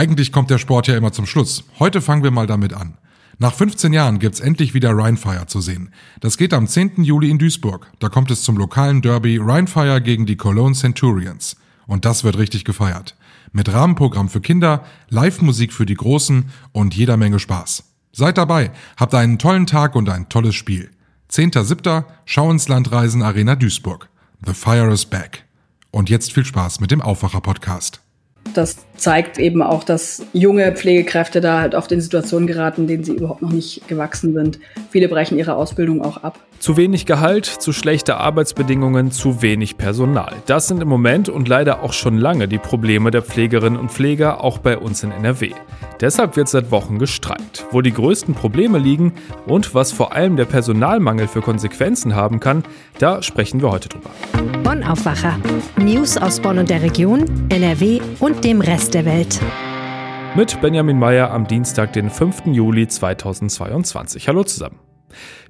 Eigentlich kommt der Sport ja immer zum Schluss. Heute fangen wir mal damit an. Nach 15 Jahren gibt's endlich wieder Rheinfire zu sehen. Das geht am 10. Juli in Duisburg. Da kommt es zum lokalen Derby Rheinfire gegen die Cologne Centurions. Und das wird richtig gefeiert. Mit Rahmenprogramm für Kinder, Live-Musik für die Großen und jeder Menge Spaß. Seid dabei, habt einen tollen Tag und ein tolles Spiel. 10.7. Schau ins Land Reisen Arena Duisburg. The Fire is back. Und jetzt viel Spaß mit dem Aufwacher-Podcast. Das zeigt eben auch, dass junge Pflegekräfte da halt oft in Situationen geraten, denen sie überhaupt noch nicht gewachsen sind. Viele brechen ihre Ausbildung auch ab. Zu wenig Gehalt, zu schlechte Arbeitsbedingungen, zu wenig Personal. Das sind im Moment und leider auch schon lange die Probleme der Pflegerinnen und Pfleger, auch bei uns in NRW. Deshalb wird seit Wochen gestreikt. Wo die größten Probleme liegen und was vor allem der Personalmangel für Konsequenzen haben kann, da sprechen wir heute drüber. Bonn Aufwacher. News aus Bonn und der Region, NRW und dem Rest der Welt. Mit Benjamin Meyer am Dienstag, den 5. Juli 2022. Hallo zusammen.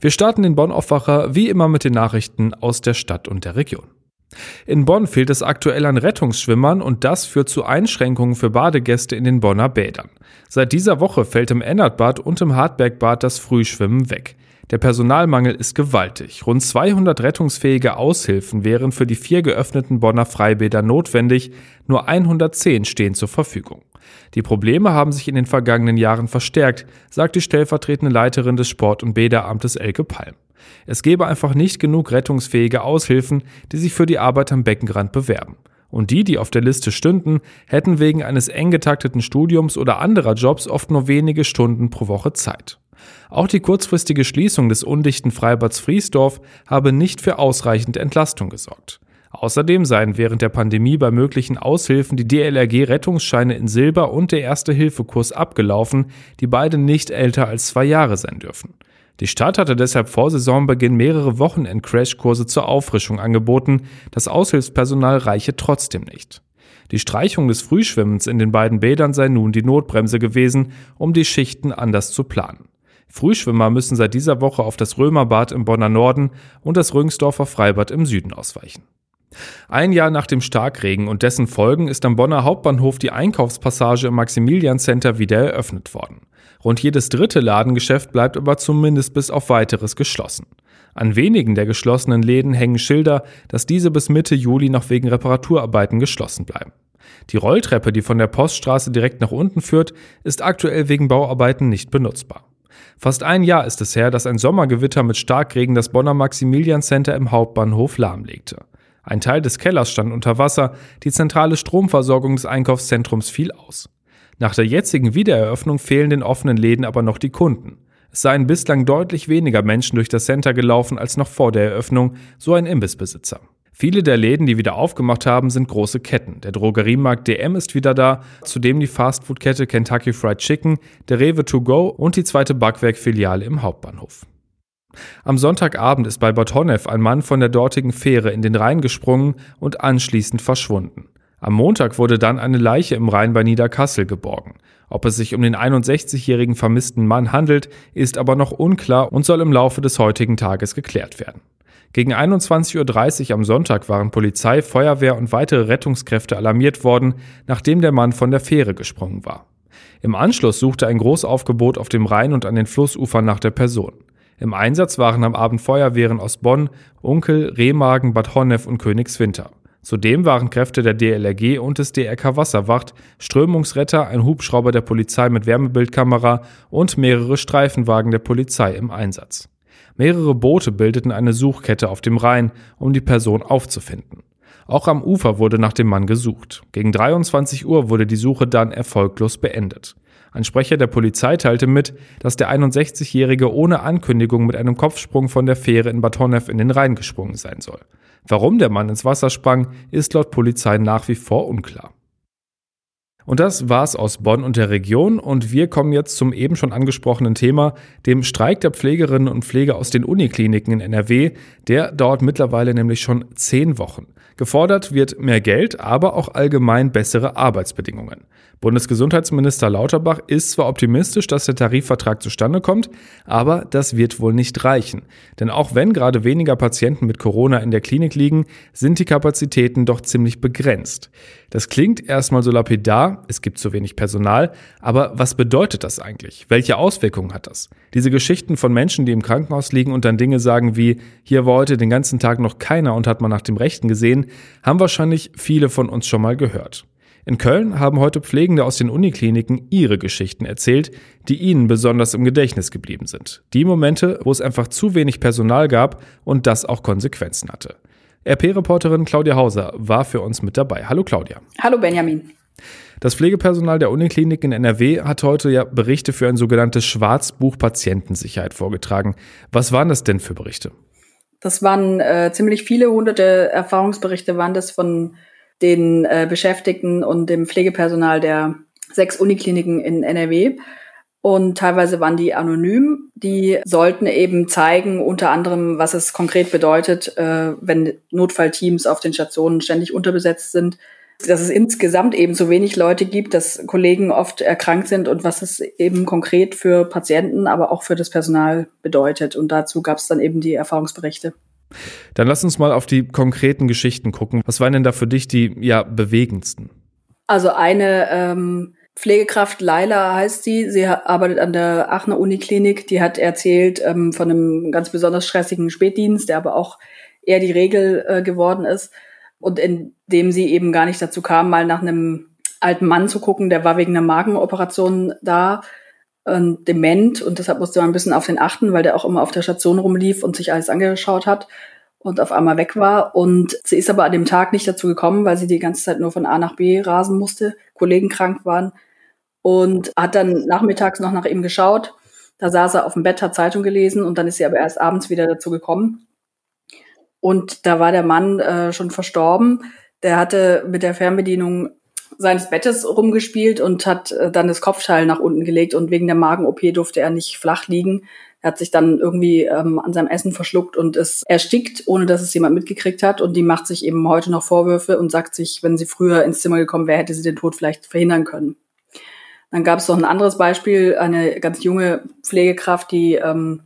Wir starten den Bonn-Aufwacher wie immer mit den Nachrichten aus der Stadt und der Region. In Bonn fehlt es aktuell an Rettungsschwimmern und das führt zu Einschränkungen für Badegäste in den Bonner Bädern. Seit dieser Woche fällt im Ennertbad und im Hartbergbad das Frühschwimmen weg. Der Personalmangel ist gewaltig. Rund 200 rettungsfähige Aushilfen wären für die vier geöffneten Bonner Freibäder notwendig, nur 110 stehen zur Verfügung. Die Probleme haben sich in den vergangenen Jahren verstärkt, sagt die stellvertretende Leiterin des Sport- und Bäderamtes Elke Palm. Es gebe einfach nicht genug rettungsfähige Aushilfen, die sich für die Arbeit am Beckenrand bewerben. Und die, die auf der Liste stünden, hätten wegen eines eng getakteten Studiums oder anderer Jobs oft nur wenige Stunden pro Woche Zeit. Auch die kurzfristige Schließung des undichten Freibads Friesdorf habe nicht für ausreichend Entlastung gesorgt. Außerdem seien während der Pandemie bei möglichen Aushilfen die DLRG-Rettungsscheine in Silber und der Erste-Hilfe-Kurs abgelaufen, die beide nicht älter als zwei Jahre sein dürfen. Die Stadt hatte deshalb vor Saisonbeginn mehrere Wochenend-Crashkurse zur Auffrischung angeboten, das Aushilfspersonal reiche trotzdem nicht. Die Streichung des Frühschwimmens in den beiden Bädern sei nun die Notbremse gewesen, um die Schichten anders zu planen. Frühschwimmer müssen seit dieser Woche auf das Römerbad im Bonner Norden und das Rüngsdorfer Freibad im Süden ausweichen. Ein Jahr nach dem Starkregen und dessen Folgen ist am Bonner Hauptbahnhof die Einkaufspassage im Maximilian Center wieder eröffnet worden. Rund jedes dritte Ladengeschäft bleibt aber zumindest bis auf weiteres geschlossen. An wenigen der geschlossenen Läden hängen Schilder, dass diese bis Mitte Juli noch wegen Reparaturarbeiten geschlossen bleiben. Die Rolltreppe, die von der Poststraße direkt nach unten führt, ist aktuell wegen Bauarbeiten nicht benutzbar. Fast ein Jahr ist es her, dass ein Sommergewitter mit Starkregen das Bonner Maximilian Center im Hauptbahnhof lahmlegte. Ein Teil des Kellers stand unter Wasser, die zentrale Stromversorgung des Einkaufszentrums fiel aus. Nach der jetzigen Wiedereröffnung fehlen den offenen Läden aber noch die Kunden. Es seien bislang deutlich weniger Menschen durch das Center gelaufen als noch vor der Eröffnung, so ein Imbissbesitzer. Viele der Läden, die wieder aufgemacht haben, sind große Ketten. Der Drogeriemarkt DM ist wieder da, zudem die Fastfood-Kette Kentucky Fried Chicken, der Rewe To Go und die zweite Backwerkfiliale im Hauptbahnhof. Am Sonntagabend ist bei Honnef ein Mann von der dortigen Fähre in den Rhein gesprungen und anschließend verschwunden. Am Montag wurde dann eine Leiche im Rhein bei Niederkassel geborgen. Ob es sich um den 61-jährigen vermissten Mann handelt, ist aber noch unklar und soll im Laufe des heutigen Tages geklärt werden. Gegen 21.30 Uhr am Sonntag waren Polizei, Feuerwehr und weitere Rettungskräfte alarmiert worden, nachdem der Mann von der Fähre gesprungen war. Im Anschluss suchte ein Großaufgebot auf dem Rhein und an den Flussufern nach der Person. Im Einsatz waren am Abend Feuerwehren aus Bonn, Unkel, Remagen, Bad Honnef und Königswinter. Zudem waren Kräfte der DLRG und des DRK Wasserwacht, Strömungsretter, ein Hubschrauber der Polizei mit Wärmebildkamera und mehrere Streifenwagen der Polizei im Einsatz. Mehrere Boote bildeten eine Suchkette auf dem Rhein, um die Person aufzufinden. Auch am Ufer wurde nach dem Mann gesucht. Gegen 23 Uhr wurde die Suche dann erfolglos beendet. Ein Sprecher der Polizei teilte mit, dass der 61-Jährige ohne Ankündigung mit einem Kopfsprung von der Fähre in Batonev in den Rhein gesprungen sein soll. Warum der Mann ins Wasser sprang, ist laut Polizei nach wie vor unklar. Und das war's aus Bonn und der Region und wir kommen jetzt zum eben schon angesprochenen Thema, dem Streik der Pflegerinnen und Pfleger aus den Unikliniken in NRW. Der dauert mittlerweile nämlich schon zehn Wochen. Gefordert wird mehr Geld, aber auch allgemein bessere Arbeitsbedingungen. Bundesgesundheitsminister Lauterbach ist zwar optimistisch, dass der Tarifvertrag zustande kommt, aber das wird wohl nicht reichen. Denn auch wenn gerade weniger Patienten mit Corona in der Klinik liegen, sind die Kapazitäten doch ziemlich begrenzt. Das klingt erstmal so lapidar, es gibt zu wenig Personal, aber was bedeutet das eigentlich? Welche Auswirkungen hat das? Diese Geschichten von Menschen, die im Krankenhaus liegen und dann Dinge sagen wie, hier war heute den ganzen Tag noch keiner und hat man nach dem Rechten gesehen, haben wahrscheinlich viele von uns schon mal gehört. In Köln haben heute Pflegende aus den Unikliniken ihre Geschichten erzählt, die ihnen besonders im Gedächtnis geblieben sind. Die Momente, wo es einfach zu wenig Personal gab und das auch Konsequenzen hatte. RP-Reporterin Claudia Hauser war für uns mit dabei. Hallo Claudia. Hallo Benjamin. Das Pflegepersonal der Uniklinik in NRW hat heute ja Berichte für ein sogenanntes Schwarzbuch Patientensicherheit vorgetragen. Was waren das denn für Berichte? Das waren äh, ziemlich viele hunderte Erfahrungsberichte, waren das von den äh, Beschäftigten und dem Pflegepersonal der sechs Unikliniken in NRW und teilweise waren die anonym. Die sollten eben zeigen, unter anderem, was es konkret bedeutet, äh, wenn Notfallteams auf den Stationen ständig unterbesetzt sind, dass es insgesamt eben so wenig Leute gibt, dass Kollegen oft erkrankt sind und was es eben konkret für Patienten, aber auch für das Personal bedeutet. Und dazu gab es dann eben die Erfahrungsberichte. Dann lass uns mal auf die konkreten Geschichten gucken. Was waren denn da für dich die ja bewegendsten? Also eine ähm, Pflegekraft Laila heißt sie. Sie arbeitet an der Aachener Uniklinik. Die hat erzählt ähm, von einem ganz besonders stressigen Spätdienst, der aber auch eher die Regel äh, geworden ist. Und in dem sie eben gar nicht dazu kam, mal nach einem alten Mann zu gucken, der war wegen einer Magenoperation da, und dement. Und deshalb musste man ein bisschen auf den achten, weil der auch immer auf der Station rumlief und sich alles angeschaut hat und auf einmal weg war. Und sie ist aber an dem Tag nicht dazu gekommen, weil sie die ganze Zeit nur von A nach B rasen musste, Kollegen krank waren und hat dann nachmittags noch nach ihm geschaut. Da saß er auf dem Bett, hat Zeitung gelesen und dann ist sie aber erst abends wieder dazu gekommen. Und da war der Mann äh, schon verstorben. Der hatte mit der Fernbedienung seines Bettes rumgespielt und hat äh, dann das Kopfteil nach unten gelegt und wegen der Magen-OP durfte er nicht flach liegen. Er hat sich dann irgendwie ähm, an seinem Essen verschluckt und ist erstickt, ohne dass es jemand mitgekriegt hat. Und die macht sich eben heute noch Vorwürfe und sagt sich, wenn sie früher ins Zimmer gekommen wäre, hätte sie den Tod vielleicht verhindern können. Dann gab es noch ein anderes Beispiel, eine ganz junge Pflegekraft, die ähm,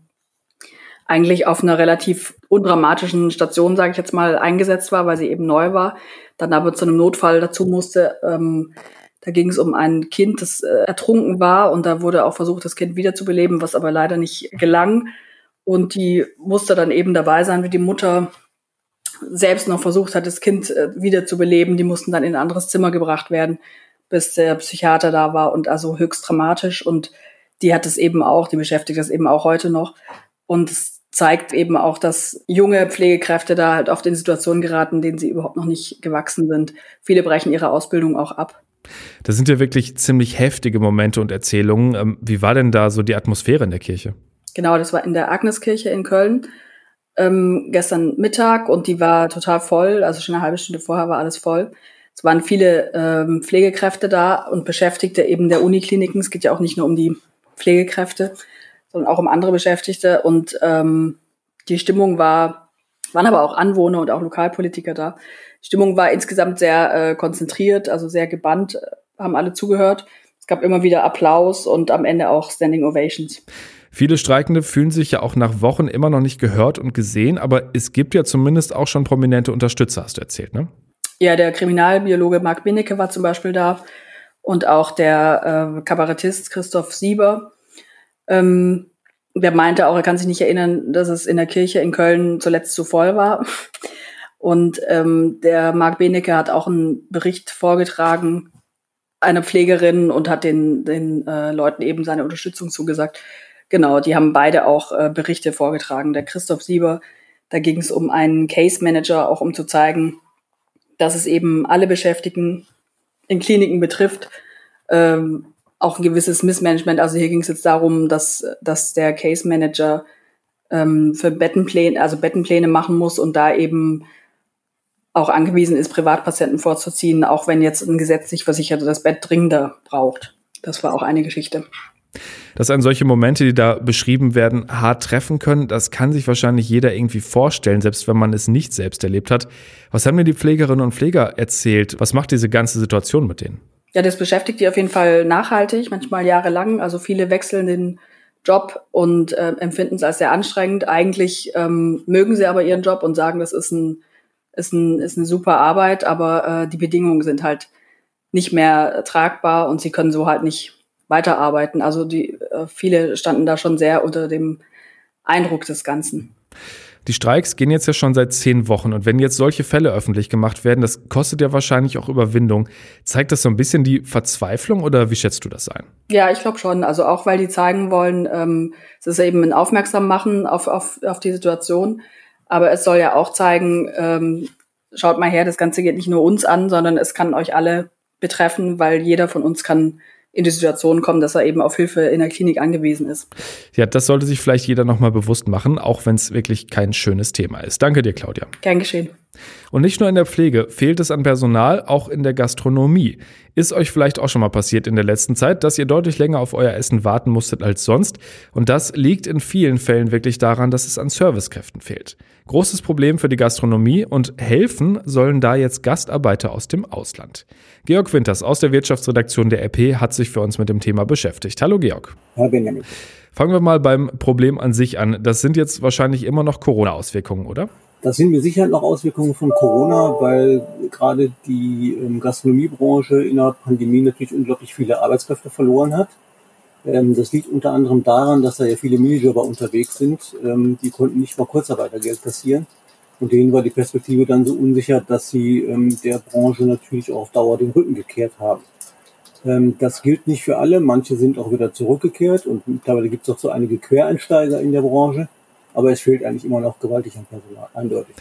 eigentlich auf einer relativ undramatischen Station, sage ich jetzt mal, eingesetzt war, weil sie eben neu war, dann aber zu einem Notfall dazu musste. Ähm, da ging es um ein Kind, das äh, ertrunken war und da wurde auch versucht, das Kind wiederzubeleben, was aber leider nicht gelang. Und die musste dann eben dabei sein, wie die Mutter selbst noch versucht hat, das Kind äh, wiederzubeleben. Die mussten dann in ein anderes Zimmer gebracht werden bis der Psychiater da war und also höchst dramatisch und die hat es eben auch, die beschäftigt das eben auch heute noch und es zeigt eben auch, dass junge Pflegekräfte da halt oft in Situationen geraten, denen sie überhaupt noch nicht gewachsen sind. Viele brechen ihre Ausbildung auch ab. Das sind ja wirklich ziemlich heftige Momente und Erzählungen. Ähm, wie war denn da so die Atmosphäre in der Kirche? Genau, das war in der Agneskirche in Köln ähm, gestern Mittag und die war total voll. Also schon eine halbe Stunde vorher war alles voll. Es waren viele ähm, Pflegekräfte da und Beschäftigte eben der Unikliniken. Es geht ja auch nicht nur um die Pflegekräfte, sondern auch um andere Beschäftigte. Und ähm, die Stimmung war, waren aber auch Anwohner und auch Lokalpolitiker da. Die Stimmung war insgesamt sehr äh, konzentriert, also sehr gebannt, haben alle zugehört. Es gab immer wieder Applaus und am Ende auch Standing Ovations. Viele Streikende fühlen sich ja auch nach Wochen immer noch nicht gehört und gesehen, aber es gibt ja zumindest auch schon prominente Unterstützer, hast du erzählt, ne? Ja, der Kriminalbiologe Marc Binnecke war zum Beispiel da und auch der äh, Kabarettist Christoph Sieber. Ähm, der meinte auch, er kann sich nicht erinnern, dass es in der Kirche in Köln zuletzt zu voll war. Und ähm, der Marc Benecke hat auch einen Bericht vorgetragen einer Pflegerin und hat den, den äh, Leuten eben seine Unterstützung zugesagt. Genau, die haben beide auch äh, Berichte vorgetragen. Der Christoph Sieber, da ging es um einen Case Manager, auch um zu zeigen, dass es eben alle Beschäftigten in Kliniken betrifft. Ähm, auch ein gewisses Missmanagement. Also hier ging es jetzt darum, dass, dass der Case Manager ähm, für Bettenpläne, also Bettenpläne machen muss und da eben auch angewiesen ist, Privatpatienten vorzuziehen, auch wenn jetzt ein gesetzlich Versicherter das Bett dringender braucht. Das war auch eine Geschichte. Dass an solche Momente, die da beschrieben werden, hart treffen können, das kann sich wahrscheinlich jeder irgendwie vorstellen, selbst wenn man es nicht selbst erlebt hat. Was haben dir die Pflegerinnen und Pfleger erzählt? Was macht diese ganze Situation mit denen? Ja, das beschäftigt die auf jeden Fall nachhaltig, manchmal jahrelang. Also viele wechseln den Job und äh, empfinden es als sehr anstrengend. Eigentlich ähm, mögen sie aber ihren Job und sagen, das ist, ein, ist, ein, ist eine super Arbeit, aber äh, die Bedingungen sind halt nicht mehr tragbar und sie können so halt nicht weiterarbeiten. Also die äh, viele standen da schon sehr unter dem Eindruck des Ganzen. Die Streiks gehen jetzt ja schon seit zehn Wochen und wenn jetzt solche Fälle öffentlich gemacht werden, das kostet ja wahrscheinlich auch Überwindung. Zeigt das so ein bisschen die Verzweiflung oder wie schätzt du das ein? Ja, ich glaube schon. Also auch weil die zeigen wollen, ähm, es ist eben ein Aufmerksam machen auf, auf, auf die Situation. Aber es soll ja auch zeigen, ähm, schaut mal her, das Ganze geht nicht nur uns an, sondern es kann euch alle betreffen, weil jeder von uns kann in die Situation kommen, dass er eben auf Hilfe in der Klinik angewiesen ist. Ja, das sollte sich vielleicht jeder nochmal bewusst machen, auch wenn es wirklich kein schönes Thema ist. Danke dir, Claudia. Gern geschehen. Und nicht nur in der Pflege fehlt es an Personal, auch in der Gastronomie. Ist euch vielleicht auch schon mal passiert in der letzten Zeit, dass ihr deutlich länger auf euer Essen warten musstet als sonst? Und das liegt in vielen Fällen wirklich daran, dass es an Servicekräften fehlt. Großes Problem für die Gastronomie und helfen sollen da jetzt Gastarbeiter aus dem Ausland. Georg Winters aus der Wirtschaftsredaktion der RP hat sich für uns mit dem Thema beschäftigt. Hallo Georg. Herr Benjamin. Fangen wir mal beim Problem an sich an. Das sind jetzt wahrscheinlich immer noch Corona-Auswirkungen, oder? Das sind mir sicher noch Auswirkungen von Corona, weil gerade die ähm, Gastronomiebranche in der Pandemie natürlich unglaublich viele Arbeitskräfte verloren hat. Ähm, das liegt unter anderem daran, dass da ja viele Minijobber unterwegs sind. Ähm, die konnten nicht mal Kurzarbeitergeld kassieren. Und denen war die Perspektive dann so unsicher, dass sie ähm, der Branche natürlich auch auf Dauer den Rücken gekehrt haben. Ähm, das gilt nicht für alle. Manche sind auch wieder zurückgekehrt und mittlerweile gibt es auch so einige Quereinsteiger in der Branche. Aber es fehlt eigentlich immer noch gewaltig an Personal, eindeutig.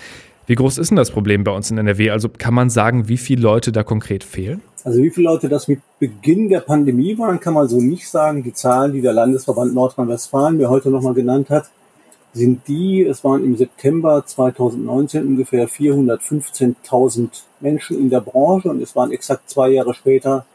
Wie groß ist denn das Problem bei uns in NRW? Also kann man sagen, wie viele Leute da konkret fehlen? Also wie viele Leute das mit Beginn der Pandemie waren, kann man so nicht sagen. Die Zahlen, die der Landesverband Nordrhein-Westfalen mir heute nochmal genannt hat, sind die, es waren im September 2019 ungefähr 415.000 Menschen in der Branche und es waren exakt zwei Jahre später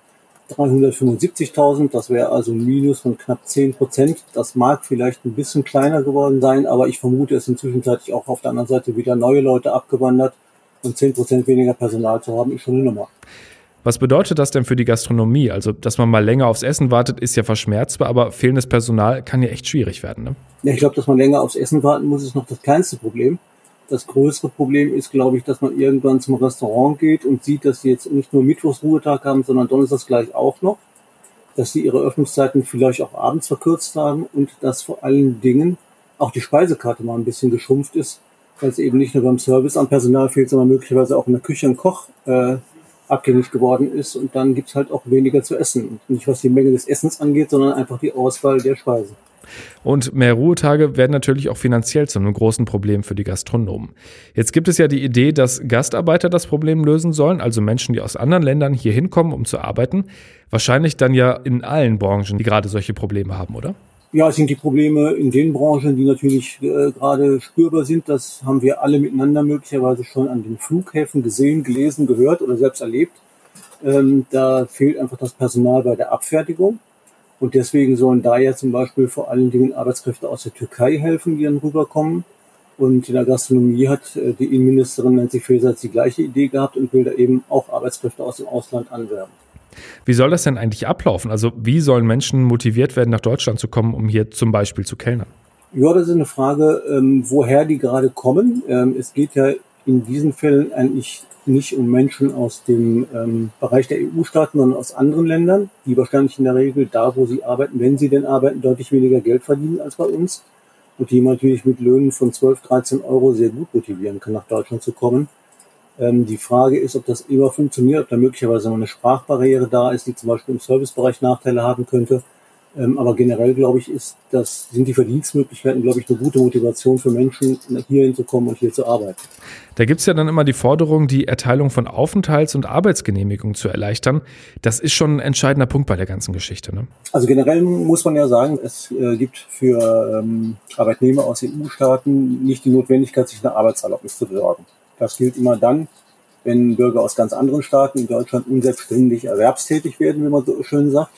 375.000. Das wäre also ein Minus von knapp 10 Prozent. Das mag vielleicht ein bisschen kleiner geworden sein, aber ich vermute, es sind zwischenzeitlich auch auf der anderen Seite wieder neue Leute abgewandert und 10 Prozent weniger Personal zu haben, ist schon eine Nummer. Was bedeutet das denn für die Gastronomie? Also, dass man mal länger aufs Essen wartet, ist ja verschmerzbar, aber fehlendes Personal kann ja echt schwierig werden. Ne? Ja, ich glaube, dass man länger aufs Essen warten muss, ist noch das kleinste Problem. Das größere Problem ist, glaube ich, dass man irgendwann zum Restaurant geht und sieht, dass sie jetzt nicht nur Mittwochs Ruhetag haben, sondern Donnerstags gleich auch noch. Dass sie ihre Öffnungszeiten vielleicht auch abends verkürzt haben und dass vor allen Dingen auch die Speisekarte mal ein bisschen geschrumpft ist, weil es eben nicht nur beim Service am Personal fehlt, sondern möglicherweise auch in der Küche ein Koch äh, abgängig geworden ist und dann gibt's halt auch weniger zu essen. Nicht was die Menge des Essens angeht, sondern einfach die Auswahl der Speisen. Und mehr Ruhetage werden natürlich auch finanziell zu einem großen Problem für die Gastronomen. Jetzt gibt es ja die Idee, dass Gastarbeiter das Problem lösen sollen, also Menschen, die aus anderen Ländern hier hinkommen, um zu arbeiten. Wahrscheinlich dann ja in allen Branchen, die gerade solche Probleme haben, oder? Ja, es sind die Probleme in den Branchen, die natürlich äh, gerade spürbar sind. Das haben wir alle miteinander möglicherweise schon an den Flughäfen gesehen, gelesen, gehört oder selbst erlebt. Ähm, da fehlt einfach das Personal bei der Abfertigung. Und deswegen sollen da ja zum Beispiel vor allen Dingen Arbeitskräfte aus der Türkei helfen, die dann rüberkommen. Und in der Gastronomie hat äh, die Innenministerin Nancy Faeser die gleiche Idee gehabt und will da eben auch Arbeitskräfte aus dem Ausland anwerben. Wie soll das denn eigentlich ablaufen? Also wie sollen Menschen motiviert werden, nach Deutschland zu kommen, um hier zum Beispiel zu kellnern? Ja, das ist eine Frage, ähm, woher die gerade kommen. Ähm, es geht ja in diesen Fällen eigentlich nicht um Menschen aus dem ähm, Bereich der EU-Staaten, sondern aus anderen Ländern, die wahrscheinlich in der Regel da, wo sie arbeiten, wenn sie denn arbeiten, deutlich weniger Geld verdienen als bei uns und die man natürlich mit Löhnen von 12, 13 Euro sehr gut motivieren kann, nach Deutschland zu kommen. Ähm, die Frage ist, ob das immer funktioniert, ob da möglicherweise noch eine Sprachbarriere da ist, die zum Beispiel im Servicebereich Nachteile haben könnte. Ähm, aber generell, glaube ich, ist das, sind die Verdienstmöglichkeiten, glaube ich, eine gute Motivation für Menschen, hier hinzukommen und hier zu arbeiten. Da gibt es ja dann immer die Forderung, die Erteilung von Aufenthalts- und Arbeitsgenehmigungen zu erleichtern. Das ist schon ein entscheidender Punkt bei der ganzen Geschichte. Ne? Also generell muss man ja sagen, es äh, gibt für ähm, Arbeitnehmer aus EU-Staaten nicht die Notwendigkeit, sich eine Arbeitserlaubnis zu besorgen. Das gilt immer dann, wenn Bürger aus ganz anderen Staaten in Deutschland unselbstständig erwerbstätig werden, wie man so schön sagt.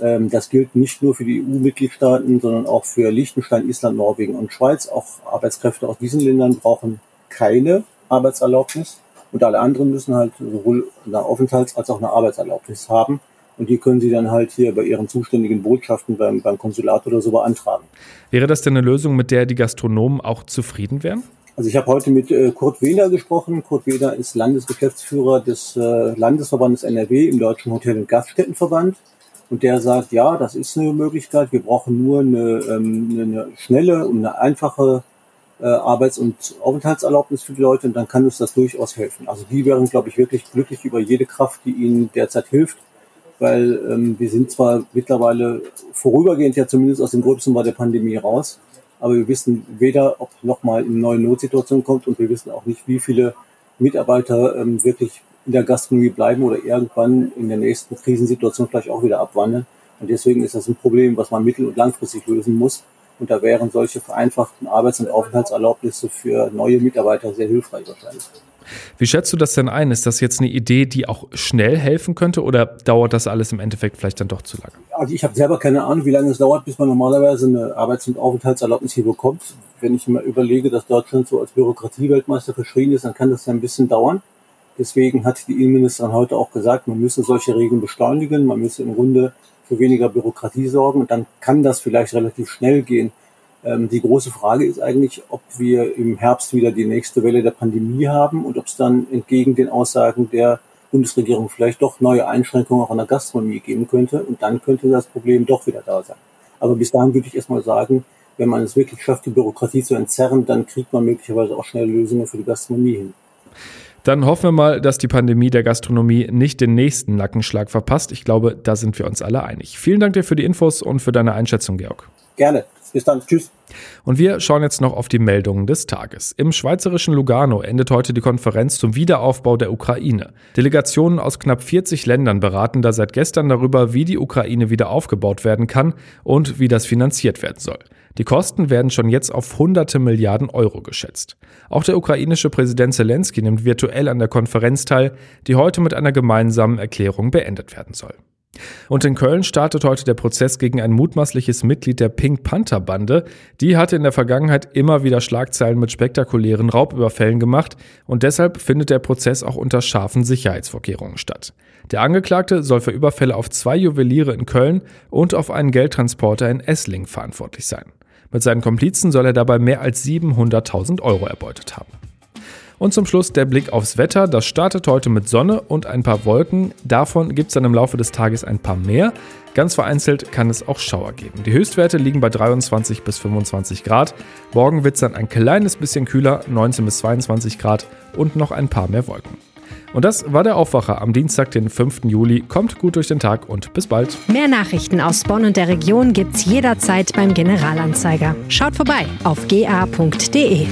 Ähm, das gilt nicht nur für die EU-Mitgliedstaaten, sondern auch für Liechtenstein, Island, Norwegen und Schweiz. Auch Arbeitskräfte aus diesen Ländern brauchen keine Arbeitserlaubnis. Und alle anderen müssen halt sowohl eine Aufenthalts- als auch eine Arbeitserlaubnis haben. Und die können Sie dann halt hier bei Ihren zuständigen Botschaften beim, beim Konsulat oder so beantragen. Wäre das denn eine Lösung, mit der die Gastronomen auch zufrieden wären? Also ich habe heute mit äh, Kurt Wehner gesprochen. Kurt Wehner ist Landesgeschäftsführer des äh, Landesverbandes NRW im Deutschen Hotel- und Gaststättenverband. Und der sagt, ja, das ist eine Möglichkeit. Wir brauchen nur eine, ähm, eine schnelle und eine einfache äh, Arbeits- und Aufenthaltserlaubnis für die Leute und dann kann uns das durchaus helfen. Also die wären, glaube ich, wirklich glücklich über jede Kraft, die ihnen derzeit hilft, weil ähm, wir sind zwar mittlerweile vorübergehend ja zumindest aus dem Gröbsten bei der Pandemie raus, aber wir wissen weder, ob nochmal eine neue Notsituation kommt und wir wissen auch nicht, wie viele Mitarbeiter ähm, wirklich in der Gastronomie bleiben oder irgendwann in der nächsten Krisensituation vielleicht auch wieder abwandern. Und deswegen ist das ein Problem, was man mittel- und langfristig lösen muss. Und da wären solche vereinfachten Arbeits- und Aufenthaltserlaubnisse für neue Mitarbeiter sehr hilfreich wahrscheinlich. Wie schätzt du das denn ein? Ist das jetzt eine Idee, die auch schnell helfen könnte oder dauert das alles im Endeffekt vielleicht dann doch zu lange? Also ich habe selber keine Ahnung, wie lange es dauert, bis man normalerweise eine Arbeits- und Aufenthaltserlaubnis hier bekommt. Wenn ich mir überlege, dass Deutschland so als Bürokratieweltmeister verschrien ist, dann kann das ja ein bisschen dauern. Deswegen hat die Innenministerin heute auch gesagt, man müsse solche Regeln beschleunigen, man müsse im Grunde für weniger Bürokratie sorgen und dann kann das vielleicht relativ schnell gehen. Ähm, die große Frage ist eigentlich, ob wir im Herbst wieder die nächste Welle der Pandemie haben und ob es dann entgegen den Aussagen der Bundesregierung vielleicht doch neue Einschränkungen auch an der Gastronomie geben könnte. Und dann könnte das Problem doch wieder da sein. Aber bis dahin würde ich erstmal sagen, wenn man es wirklich schafft, die Bürokratie zu entzerren, dann kriegt man möglicherweise auch schnell Lösungen für die Gastronomie hin. Dann hoffen wir mal, dass die Pandemie der Gastronomie nicht den nächsten Nackenschlag verpasst. Ich glaube, da sind wir uns alle einig. Vielen Dank dir für die Infos und für deine Einschätzung, Georg. Gerne. Bis dann. Tschüss. Und wir schauen jetzt noch auf die Meldungen des Tages. Im schweizerischen Lugano endet heute die Konferenz zum Wiederaufbau der Ukraine. Delegationen aus knapp 40 Ländern beraten da seit gestern darüber, wie die Ukraine wieder aufgebaut werden kann und wie das finanziert werden soll. Die Kosten werden schon jetzt auf hunderte Milliarden Euro geschätzt. Auch der ukrainische Präsident Zelensky nimmt virtuell an der Konferenz teil, die heute mit einer gemeinsamen Erklärung beendet werden soll. Und in Köln startet heute der Prozess gegen ein mutmaßliches Mitglied der Pink Panther Bande. Die hatte in der Vergangenheit immer wieder Schlagzeilen mit spektakulären Raubüberfällen gemacht und deshalb findet der Prozess auch unter scharfen Sicherheitsvorkehrungen statt. Der Angeklagte soll für Überfälle auf zwei Juweliere in Köln und auf einen Geldtransporter in Essling verantwortlich sein. Mit seinen Komplizen soll er dabei mehr als 700.000 Euro erbeutet haben. Und zum Schluss der Blick aufs Wetter. Das startet heute mit Sonne und ein paar Wolken. Davon gibt es dann im Laufe des Tages ein paar mehr. Ganz vereinzelt kann es auch Schauer geben. Die Höchstwerte liegen bei 23 bis 25 Grad. Morgen wird es dann ein kleines bisschen kühler, 19 bis 22 Grad und noch ein paar mehr Wolken. Und das war der Aufwacher am Dienstag, den 5. Juli. Kommt gut durch den Tag und bis bald. Mehr Nachrichten aus Bonn und der Region gibt's jederzeit beim Generalanzeiger. Schaut vorbei auf ga.de.